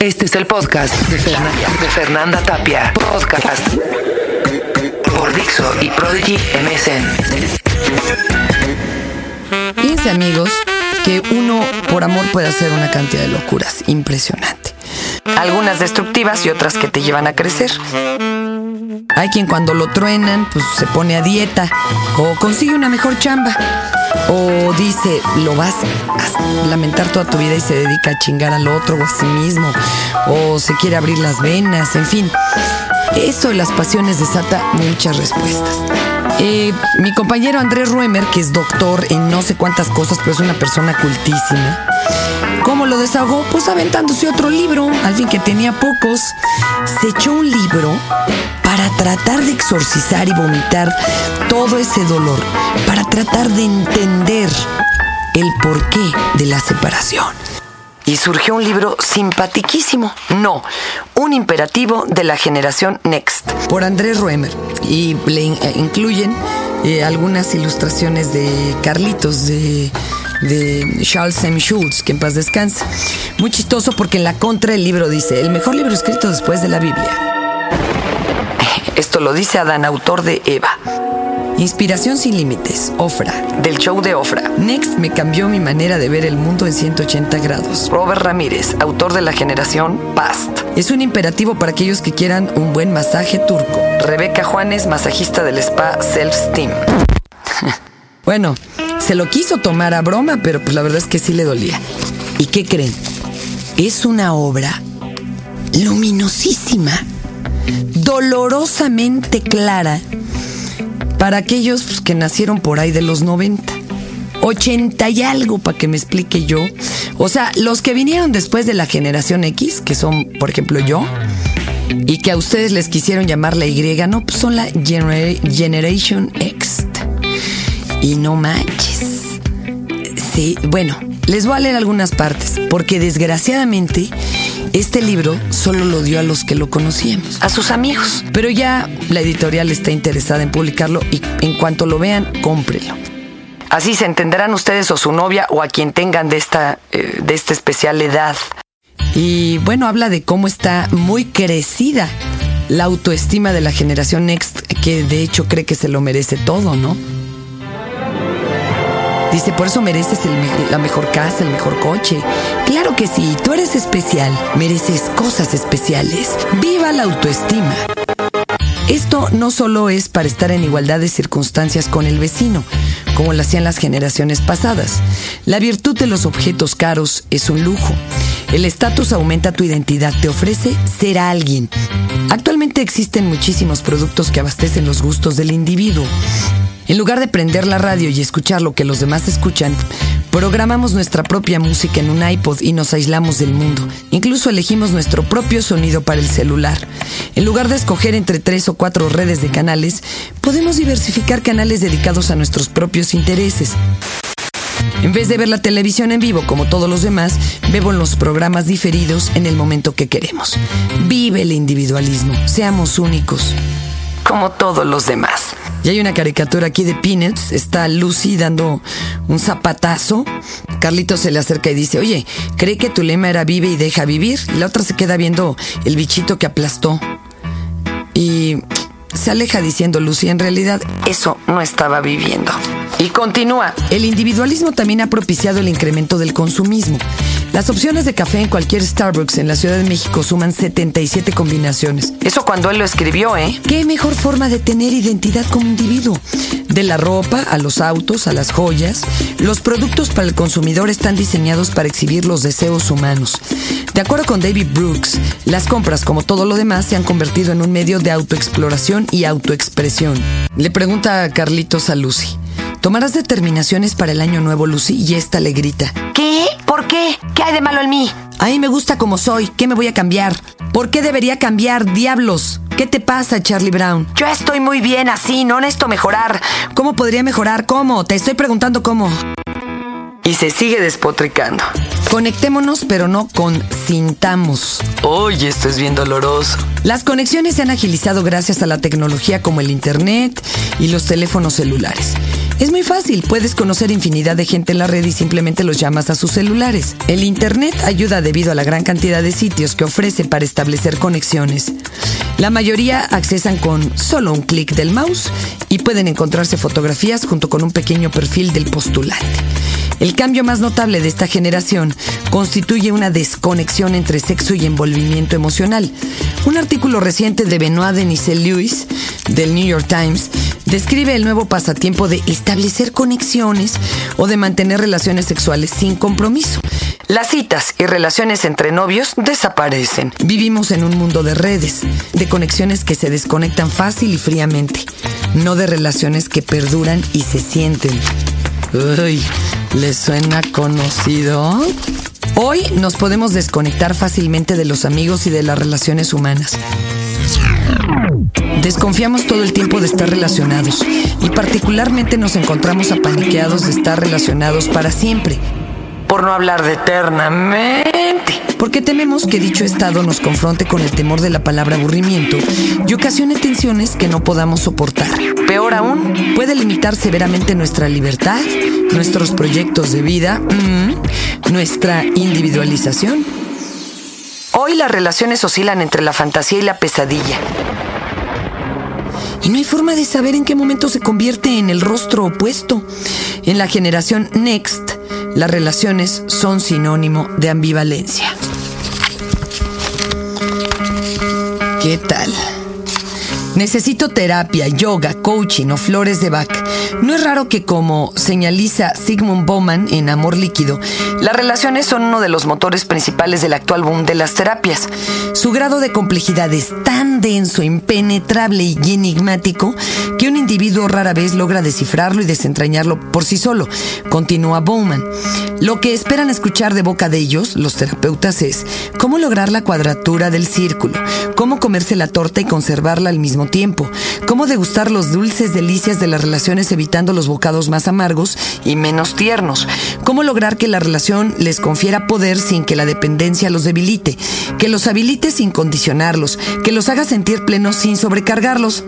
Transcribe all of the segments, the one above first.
Este es el podcast de, Fernanda, de Fernanda Tapia. Podcast por Dixo y Prodigy MSN. Fíjense amigos que uno por amor puede hacer una cantidad de locuras impresionante. Algunas destructivas y otras que te llevan a crecer. Hay quien cuando lo truenan, pues se pone a dieta o consigue una mejor chamba. O dice, lo vas a lamentar toda tu vida y se dedica a chingar al otro o a sí mismo. O se quiere abrir las venas, en fin. Eso de las pasiones desata muchas respuestas. Eh, mi compañero Andrés Ruemer, que es doctor en no sé cuántas cosas, pero es una persona cultísima. ¿Cómo lo desahogó? Pues aventándose otro libro, al que tenía pocos. Se echó un libro para tratar de exorcizar y vomitar todo ese dolor, para tratar de entender el porqué de la separación. Y surgió un libro simpatiquísimo, no, un imperativo de la generación Next, por Andrés Ruemer. Y le eh, incluyen eh, algunas ilustraciones de Carlitos, de, de Charles M. Schultz, que en paz descanse. Muy chistoso porque en la contra el libro dice, el mejor libro escrito después de la Biblia. Esto lo dice Adán, autor de Eva. Inspiración sin límites, Ofra, del show de Ofra. Next me cambió mi manera de ver el mundo en 180 grados. Robert Ramírez, autor de la generación Past. Es un imperativo para aquellos que quieran un buen masaje turco. Rebeca Juanes, masajista del spa Self Steam. bueno, se lo quiso tomar a broma, pero pues la verdad es que sí le dolía. ¿Y qué creen? Es una obra luminosísima, dolorosamente clara para aquellos pues, que nacieron por ahí de los 90. 80 y algo para que me explique yo. O sea, los que vinieron después de la generación X, que son, por ejemplo, yo, y que a ustedes les quisieron llamar la Y, no, pues son la Genera- Generation X. Y no manches. Sí, bueno, les voy a leer algunas partes, porque desgraciadamente este libro solo lo dio a los que lo conocíamos, a sus amigos. Pero ya la editorial está interesada en publicarlo y en cuanto lo vean, cómprenlo. Así se entenderán ustedes o su novia o a quien tengan de esta, eh, de esta especial edad. Y bueno, habla de cómo está muy crecida la autoestima de la generación Next, que de hecho cree que se lo merece todo, ¿no? Dice, por eso mereces la mejor casa, el mejor coche. Claro que sí, tú eres especial, mereces cosas especiales. ¡Viva la autoestima! Esto no solo es para estar en igualdad de circunstancias con el vecino, como lo hacían las generaciones pasadas. La virtud de los objetos caros es un lujo. El estatus aumenta tu identidad, te ofrece ser alguien. Actualmente existen muchísimos productos que abastecen los gustos del individuo. En lugar de prender la radio y escuchar lo que los demás escuchan, programamos nuestra propia música en un iPod y nos aislamos del mundo. Incluso elegimos nuestro propio sonido para el celular. En lugar de escoger entre tres o cuatro redes de canales, podemos diversificar canales dedicados a nuestros propios intereses. En vez de ver la televisión en vivo como todos los demás, vemos los programas diferidos en el momento que queremos. Vive el individualismo, seamos únicos, como todos los demás. Y hay una caricatura aquí de Peanuts, está Lucy dando un zapatazo. Carlito se le acerca y dice, oye, ¿cree que tu lema era vive y deja vivir? Y la otra se queda viendo el bichito que aplastó. Y se aleja diciendo Lucy, en realidad eso no estaba viviendo. Y continúa. El individualismo también ha propiciado el incremento del consumismo. Las opciones de café en cualquier Starbucks en la Ciudad de México suman 77 combinaciones. Eso cuando él lo escribió, ¿eh? ¿Qué mejor forma de tener identidad como individuo? De la ropa, a los autos, a las joyas, los productos para el consumidor están diseñados para exhibir los deseos humanos. De acuerdo con David Brooks, las compras, como todo lo demás, se han convertido en un medio de autoexploración y autoexpresión. Le pregunta a Carlitos a Lucy. ¿Tomarás determinaciones para el año nuevo, Lucy? Y esta le grita. ¿Qué? ¿Por qué? ¿Qué hay de malo en mí? A mí me gusta como soy. ¿Qué me voy a cambiar? ¿Por qué debería cambiar, diablos? ¿Qué te pasa, Charlie Brown? Yo estoy muy bien así, no necesito mejorar. ¿Cómo podría mejorar? ¿Cómo? Te estoy preguntando cómo. Y se sigue despotricando. Conectémonos, pero no consintamos. Oye, esto es bien doloroso. Las conexiones se han agilizado gracias a la tecnología como el Internet y los teléfonos celulares. Es muy fácil, puedes conocer infinidad de gente en la red y simplemente los llamas a sus celulares. El Internet ayuda debido a la gran cantidad de sitios que ofrece para establecer conexiones. La mayoría accesan con solo un clic del mouse y pueden encontrarse fotografías junto con un pequeño perfil del postulante. El cambio más notable de esta generación constituye una desconexión entre sexo y envolvimiento emocional. Un artículo reciente de Benoit Denis Lewis del New York Times describe el nuevo pasatiempo de establecer conexiones o de mantener relaciones sexuales sin compromiso. Las citas y relaciones entre novios desaparecen. Vivimos en un mundo de redes, de conexiones que se desconectan fácil y fríamente, no de relaciones que perduran y se sienten. Uy, ¿les suena conocido? Hoy nos podemos desconectar fácilmente de los amigos y de las relaciones humanas. Desconfiamos todo el tiempo de estar relacionados y particularmente nos encontramos apaniqueados de estar relacionados para siempre. Por no hablar de eternamente. Porque tememos que dicho estado nos confronte con el temor de la palabra aburrimiento y ocasione tensiones que no podamos soportar. Peor aún, puede limitar severamente nuestra libertad, nuestros proyectos de vida, mm, nuestra individualización. Hoy las relaciones oscilan entre la fantasía y la pesadilla. Y no hay forma de saber en qué momento se convierte en el rostro opuesto. En la generación Next, las relaciones son sinónimo de ambivalencia. ¿Qué tal? Necesito terapia, yoga, coaching o flores de Bach. No es raro que, como señaliza Sigmund Bauman en Amor Líquido, las relaciones son uno de los motores principales del actual boom de las terapias. Su grado de complejidad es tan denso, impenetrable y enigmático que un individuo rara vez logra descifrarlo y desentrañarlo por sí solo, continúa Bowman. Lo que esperan escuchar de boca de ellos, los terapeutas, es cómo lograr la cuadratura del círculo, cómo comerse la torta y conservarla al mismo tiempo, cómo degustar los dulces delicias de las relaciones evitando los bocados más amargos y menos tiernos, cómo lograr que la relación les confiera poder sin que la dependencia los debilite, que los habilite sin condicionarlos, que los haga sentir plenos sin sobrecargarlos.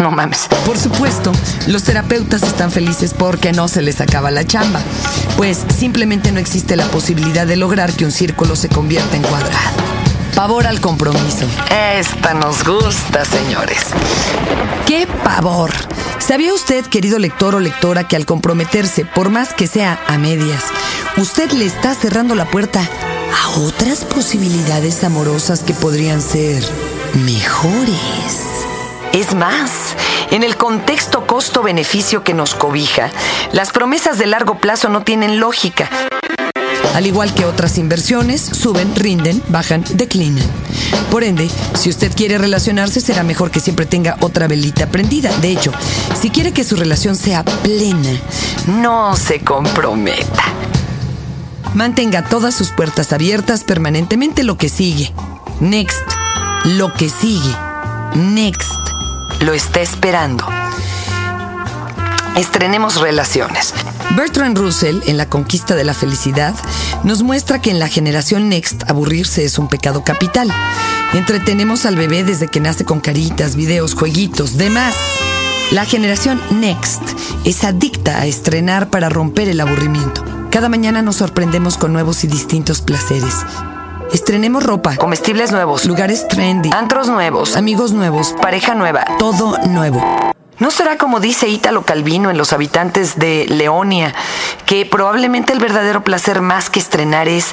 No mames. Por supuesto, los terapeutas están felices porque no se les acaba la chamba, pues simplemente no existe la posibilidad de lograr que un círculo se convierta en cuadrado. Pavor al compromiso. Esta nos gusta, señores. ¡Qué pavor! ¿Sabía usted, querido lector o lectora, que al comprometerse, por más que sea a medias, usted le está cerrando la puerta a otras posibilidades amorosas que podrían ser mejores? Es más, en el contexto costo-beneficio que nos cobija, las promesas de largo plazo no tienen lógica. Al igual que otras inversiones, suben, rinden, bajan, declinan. Por ende, si usted quiere relacionarse, será mejor que siempre tenga otra velita prendida. De hecho, si quiere que su relación sea plena, no se comprometa. Mantenga todas sus puertas abiertas permanentemente lo que sigue. Next. Lo que sigue. Next. Lo está esperando. Estrenemos relaciones. Bertrand Russell, en La conquista de la felicidad, nos muestra que en la generación Next aburrirse es un pecado capital. Entretenemos al bebé desde que nace con caritas, videos, jueguitos, demás. La generación Next es adicta a estrenar para romper el aburrimiento. Cada mañana nos sorprendemos con nuevos y distintos placeres. Estrenemos ropa, comestibles nuevos, lugares trendy, antros nuevos, amigos nuevos, pareja nueva, todo nuevo. ¿No será como dice Ítalo Calvino en Los habitantes de Leonia, que probablemente el verdadero placer más que estrenar es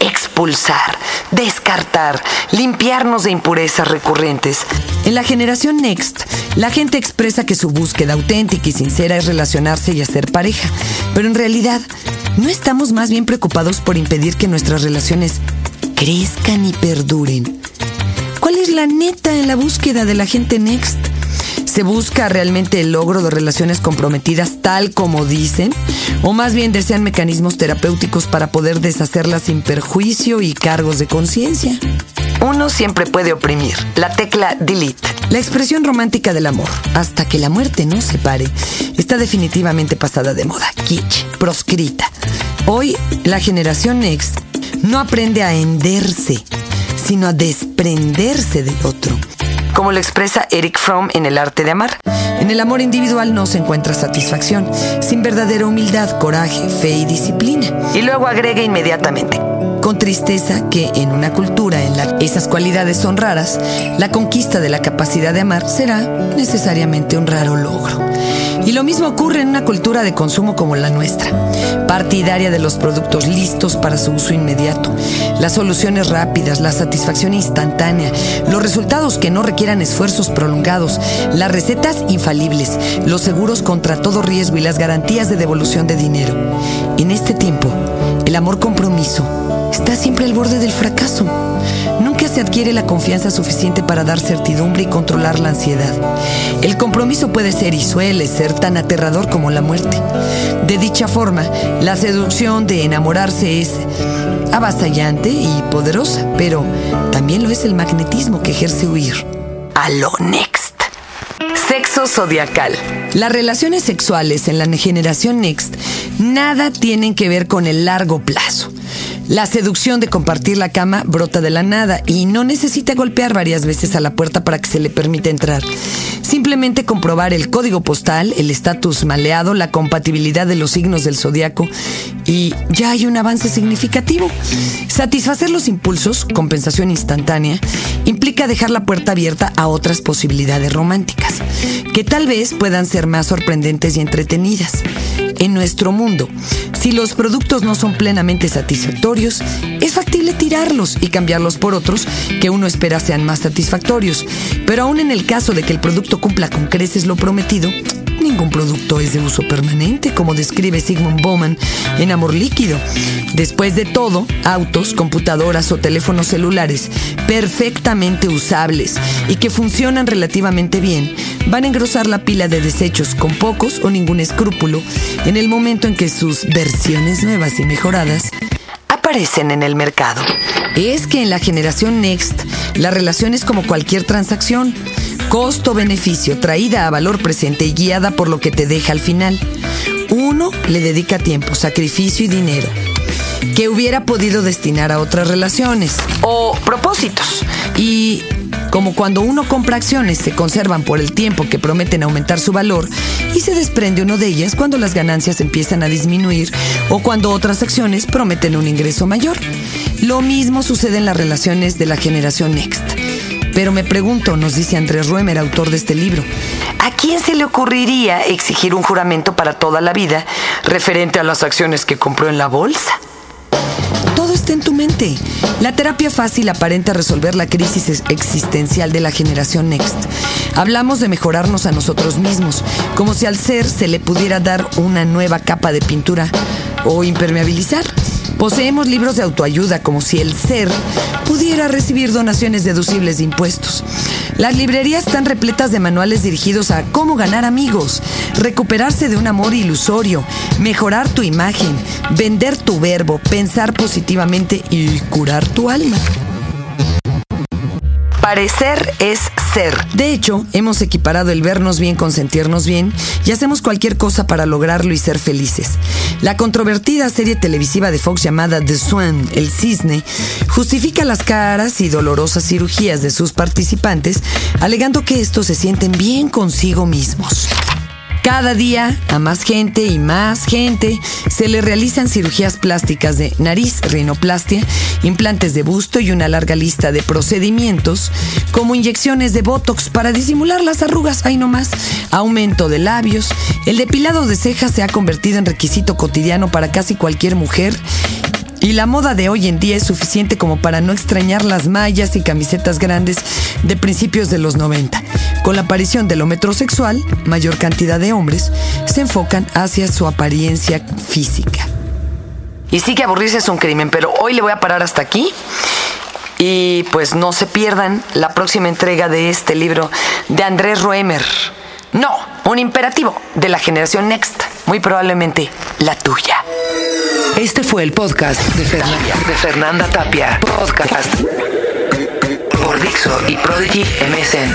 expulsar, descartar, limpiarnos de impurezas recurrentes? En la generación Next, la gente expresa que su búsqueda auténtica y sincera es relacionarse y hacer pareja, pero en realidad, ¿no estamos más bien preocupados por impedir que nuestras relaciones crezcan y perduren? ¿Cuál es la neta en la búsqueda de la gente Next? ¿Se busca realmente el logro de relaciones comprometidas tal como dicen? ¿O más bien desean mecanismos terapéuticos para poder deshacerlas sin perjuicio y cargos de conciencia? Uno siempre puede oprimir. La tecla delete. La expresión romántica del amor, hasta que la muerte nos separe, está definitivamente pasada de moda. Kitsch, proscrita. Hoy, la generación Next no aprende a henderse, sino a desprenderse del otro como lo expresa Eric Fromm en El arte de amar. En En el amor individual no se encuentra satisfacción, sin verdadera humildad, coraje, fe y disciplina. Y luego agrega inmediatamente, con tristeza que en una cultura en la que esas cualidades son raras, la conquista de la capacidad de amar será necesariamente un raro logro. Y lo mismo ocurre en una cultura de consumo como la nuestra, partidaria de los productos listos para su uso inmediato, las soluciones rápidas, la satisfacción instantánea, los resultados que no requieran esfuerzos prolongados, las recetas infalibles, los seguros contra todo riesgo y las garantías de devolución de dinero. En este tiempo, el amor compromiso está siempre al borde del fracaso. Nunca se adquiere la confianza suficiente para dar certidumbre y controlar la ansiedad. El compromiso puede ser y suele ser tan aterrador como la muerte. De dicha forma, la seducción de enamorarse es avasallante y poderosa, pero también lo es el magnetismo que ejerce huir. A lo next. Sexo zodiacal. Las relaciones sexuales en la generación Next nada tienen que ver con el largo plazo. La seducción de compartir la cama brota de la nada y no necesita golpear varias veces a la puerta para que se le permita entrar. Simplemente comprobar el código postal, el estatus maleado, la compatibilidad de los signos del zodiaco y ya hay un avance significativo. Satisfacer los impulsos, compensación instantánea, implica dejar la puerta abierta a otras posibilidades románticas, que tal vez puedan ser más sorprendentes y entretenidas. En nuestro mundo, si los productos no son plenamente satisfactorios, es factible tirarlos y cambiarlos por otros que uno espera sean más satisfactorios. Pero aún en el caso de que el producto cumpla con creces lo prometido, ningún producto es de uso permanente, como describe Sigmund Bowman en Amor Líquido. Después de todo, autos, computadoras o teléfonos celulares perfectamente usables y que funcionan relativamente bien, van a engrosar la pila de desechos con pocos o ningún escrúpulo en el momento en que sus versiones nuevas y mejoradas aparecen en el mercado. Es que en la generación Next, la relación es como cualquier transacción Costo-beneficio, traída a valor presente y guiada por lo que te deja al final. Uno le dedica tiempo, sacrificio y dinero que hubiera podido destinar a otras relaciones o propósitos. Y como cuando uno compra acciones, se conservan por el tiempo que prometen aumentar su valor y se desprende uno de ellas cuando las ganancias empiezan a disminuir o cuando otras acciones prometen un ingreso mayor. Lo mismo sucede en las relaciones de la generación Next. Pero me pregunto, nos dice Andrés Ruemer, autor de este libro, ¿a quién se le ocurriría exigir un juramento para toda la vida referente a las acciones que compró en la bolsa? Todo está en tu mente. La terapia fácil aparenta resolver la crisis existencial de la generación Next. Hablamos de mejorarnos a nosotros mismos, como si al ser se le pudiera dar una nueva capa de pintura o impermeabilizar. Poseemos libros de autoayuda como si el ser pudiera recibir donaciones deducibles de impuestos. Las librerías están repletas de manuales dirigidos a cómo ganar amigos, recuperarse de un amor ilusorio, mejorar tu imagen, vender tu verbo, pensar positivamente y curar tu alma. Parecer es De hecho, hemos equiparado el vernos bien con sentirnos bien y hacemos cualquier cosa para lograrlo y ser felices. La controvertida serie televisiva de Fox llamada The Swan, El Cisne, justifica las caras y dolorosas cirugías de sus participantes, alegando que estos se sienten bien consigo mismos. Cada día a más gente y más gente se le realizan cirugías plásticas de nariz, rinoplastia, implantes de busto y una larga lista de procedimientos como inyecciones de botox para disimular las arrugas, ahí nomás, aumento de labios. El depilado de cejas se ha convertido en requisito cotidiano para casi cualquier mujer y la moda de hoy en día es suficiente como para no extrañar las mallas y camisetas grandes de principios de los 90. Con la aparición del lo metrosexual, mayor cantidad de hombres se enfocan hacia su apariencia física. Y sí que aburrirse es un crimen, pero hoy le voy a parar hasta aquí. Y pues no se pierdan la próxima entrega de este libro de Andrés Roemer. No, un imperativo de la generación Next, muy probablemente la tuya. Este fue el podcast de, de Fernanda Tapia. Podcast por Dixo y Prodigy MSN.